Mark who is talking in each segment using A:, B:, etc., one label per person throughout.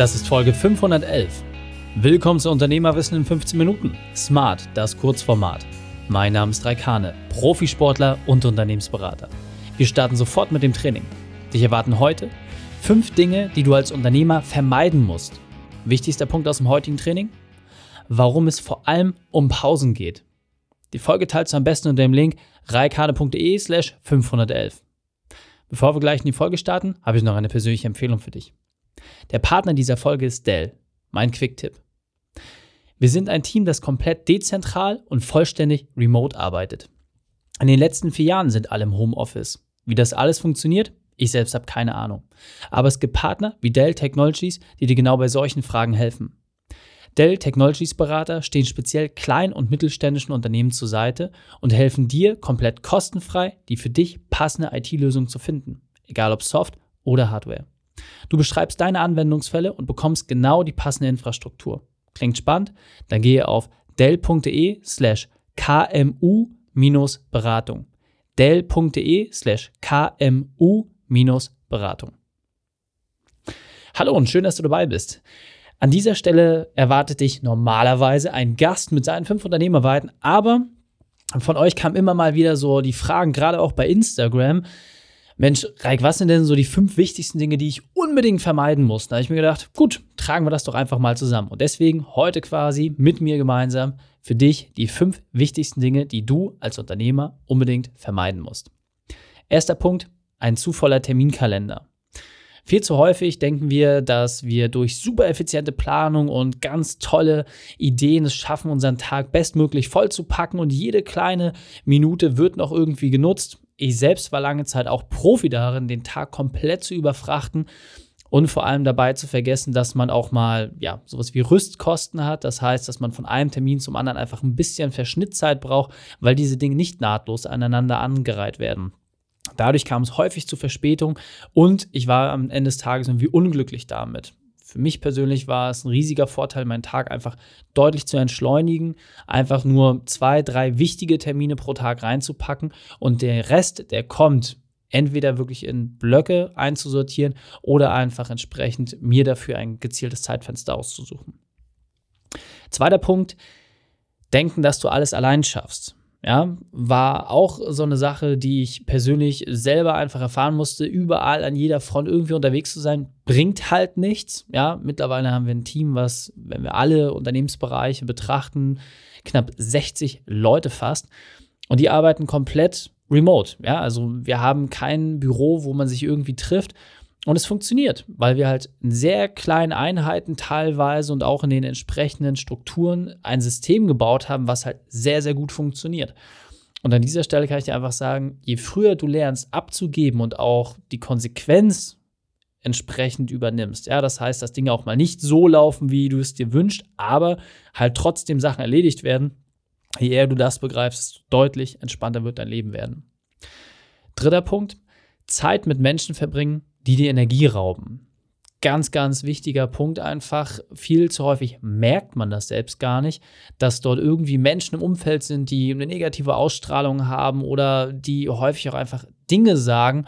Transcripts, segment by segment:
A: Das ist Folge 511. Willkommen zu Unternehmerwissen in 15 Minuten. Smart, das Kurzformat. Mein Name ist Raikane, Profisportler und Unternehmensberater. Wir starten sofort mit dem Training. Dich erwarten heute fünf Dinge, die du als Unternehmer vermeiden musst. Wichtigster Punkt aus dem heutigen Training? Warum es vor allem um Pausen geht. Die Folge teilst du am besten unter dem Link reikane.de slash 511. Bevor wir gleich in die Folge starten, habe ich noch eine persönliche Empfehlung für dich. Der Partner dieser Folge ist Dell, mein Quick-Tipp. Wir sind ein Team, das komplett dezentral und vollständig remote arbeitet. In den letzten vier Jahren sind alle im Homeoffice. Wie das alles funktioniert, ich selbst habe keine Ahnung. Aber es gibt Partner wie Dell Technologies, die dir genau bei solchen Fragen helfen. Dell Technologies Berater stehen speziell kleinen und mittelständischen Unternehmen zur Seite und helfen dir komplett kostenfrei, die für dich passende IT-Lösung zu finden, egal ob Soft oder Hardware. Du beschreibst deine Anwendungsfälle und bekommst genau die passende Infrastruktur. Klingt spannend? Dann gehe auf dell.de slash kmu-beratung. dell.de slash kmu-beratung. Hallo und schön, dass du dabei bist. An dieser Stelle erwartet dich normalerweise ein Gast mit seinen fünf Unternehmerweiten, aber von euch kam immer mal wieder so die Fragen, gerade auch bei Instagram, Mensch, Reik, was sind denn so die fünf wichtigsten Dinge, die ich unbedingt vermeiden muss? Da habe ich mir gedacht, gut, tragen wir das doch einfach mal zusammen. Und deswegen heute quasi mit mir gemeinsam für dich die fünf wichtigsten Dinge, die du als Unternehmer unbedingt vermeiden musst. Erster Punkt, ein zu voller Terminkalender. Viel zu häufig denken wir, dass wir durch super effiziente Planung und ganz tolle Ideen es schaffen, unseren Tag bestmöglich voll zu packen und jede kleine Minute wird noch irgendwie genutzt. Ich selbst war lange Zeit auch Profi darin, den Tag komplett zu überfrachten und vor allem dabei zu vergessen, dass man auch mal ja sowas wie Rüstkosten hat. Das heißt, dass man von einem Termin zum anderen einfach ein bisschen Verschnittzeit braucht, weil diese Dinge nicht nahtlos aneinander angereiht werden. Dadurch kam es häufig zu Verspätung und ich war am Ende des Tages irgendwie unglücklich damit. Für mich persönlich war es ein riesiger Vorteil, meinen Tag einfach deutlich zu entschleunigen, einfach nur zwei, drei wichtige Termine pro Tag reinzupacken und der Rest, der kommt, entweder wirklich in Blöcke einzusortieren oder einfach entsprechend mir dafür ein gezieltes Zeitfenster auszusuchen. Zweiter Punkt, denken, dass du alles allein schaffst ja, war auch so eine Sache, die ich persönlich selber einfach erfahren musste. Überall an jeder Front irgendwie unterwegs zu sein, bringt halt nichts. Ja, mittlerweile haben wir ein Team, was, wenn wir alle Unternehmensbereiche betrachten, knapp 60 Leute fast. Und die arbeiten komplett remote. Ja, also wir haben kein Büro, wo man sich irgendwie trifft, und es funktioniert, weil wir halt in sehr kleinen Einheiten teilweise und auch in den entsprechenden Strukturen ein System gebaut haben, was halt sehr, sehr gut funktioniert. Und an dieser Stelle kann ich dir einfach sagen, je früher du lernst abzugeben und auch die Konsequenz entsprechend übernimmst. Ja, das heißt, dass Dinge auch mal nicht so laufen, wie du es dir wünschst, aber halt trotzdem Sachen erledigt werden. Je eher du das begreifst, deutlich entspannter wird dein Leben werden. Dritter Punkt, Zeit mit Menschen verbringen, die die Energie rauben. Ganz, ganz wichtiger Punkt einfach. Viel zu häufig merkt man das selbst gar nicht, dass dort irgendwie Menschen im Umfeld sind, die eine negative Ausstrahlung haben oder die häufig auch einfach Dinge sagen,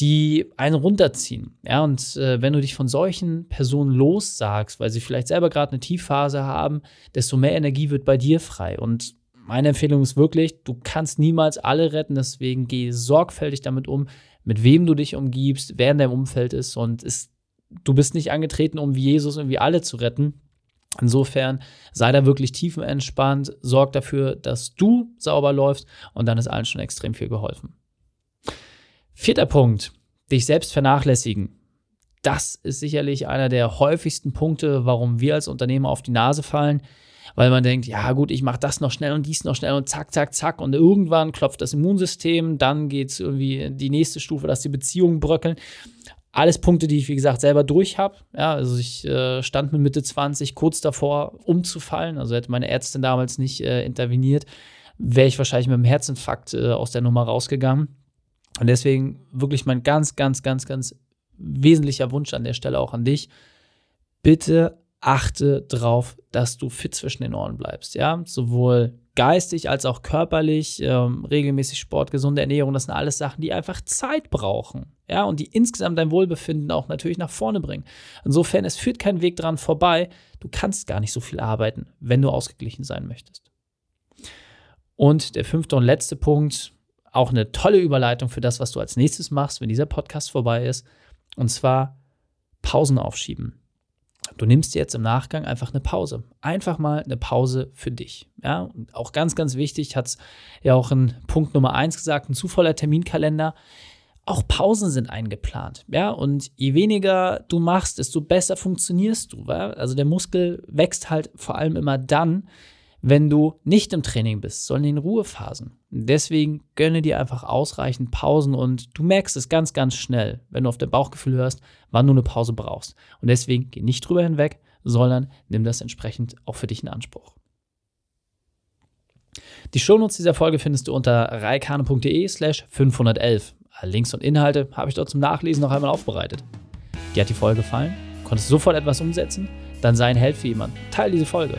A: die einen runterziehen. Ja, und äh, wenn du dich von solchen Personen lossagst, weil sie vielleicht selber gerade eine Tiefphase haben, desto mehr Energie wird bei dir frei. Und meine Empfehlung ist wirklich, du kannst niemals alle retten, deswegen geh sorgfältig damit um, mit wem du dich umgibst, wer in deinem Umfeld ist und ist, du bist nicht angetreten, um wie Jesus irgendwie alle zu retten. Insofern sei da wirklich tiefenentspannt, sorg dafür, dass du sauber läufst und dann ist allen schon extrem viel geholfen. Vierter Punkt, dich selbst vernachlässigen. Das ist sicherlich einer der häufigsten Punkte, warum wir als Unternehmer auf die Nase fallen weil man denkt, ja gut, ich mache das noch schnell und dies noch schnell und zack, zack, zack und irgendwann klopft das Immunsystem, dann geht es irgendwie die nächste Stufe, dass die Beziehungen bröckeln. Alles Punkte, die ich, wie gesagt, selber durch habe. Ja, also ich äh, stand mit Mitte 20 kurz davor, umzufallen. Also hätte meine Ärztin damals nicht äh, interveniert, wäre ich wahrscheinlich mit einem Herzinfarkt äh, aus der Nummer rausgegangen. Und deswegen wirklich mein ganz, ganz, ganz, ganz wesentlicher Wunsch an der Stelle auch an dich. Bitte achte darauf, dass du fit zwischen den Ohren bleibst, ja, sowohl geistig als auch körperlich, ähm, regelmäßig Sport, gesunde Ernährung, das sind alles Sachen, die einfach Zeit brauchen. Ja, und die insgesamt dein Wohlbefinden auch natürlich nach vorne bringen. Insofern, es führt kein Weg dran vorbei. Du kannst gar nicht so viel arbeiten, wenn du ausgeglichen sein möchtest. Und der fünfte und letzte Punkt, auch eine tolle Überleitung für das, was du als nächstes machst, wenn dieser Podcast vorbei ist. Und zwar Pausen aufschieben. Du nimmst jetzt im Nachgang einfach eine Pause. Einfach mal eine Pause für dich. Ja, und auch ganz, ganz wichtig, hat es ja auch in Punkt Nummer eins gesagt, ein zu voller Terminkalender. Auch Pausen sind eingeplant. Ja, und je weniger du machst, desto besser funktionierst du. Ja? Also der Muskel wächst halt vor allem immer dann, wenn du nicht im Training bist, sondern in Ruhephasen. Deswegen gönne dir einfach ausreichend Pausen und du merkst es ganz, ganz schnell, wenn du auf dein Bauchgefühl hörst, wann du eine Pause brauchst. Und deswegen geh nicht drüber hinweg, sondern nimm das entsprechend auch für dich in Anspruch. Die Shownotes dieser Folge findest du unter reikane.de slash 511. Alle Links und Inhalte habe ich dort zum Nachlesen noch einmal aufbereitet. Dir hat die Folge gefallen? Konntest du sofort etwas umsetzen? Dann sei ein Held für jemanden. Teil diese Folge.